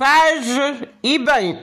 paz e bem.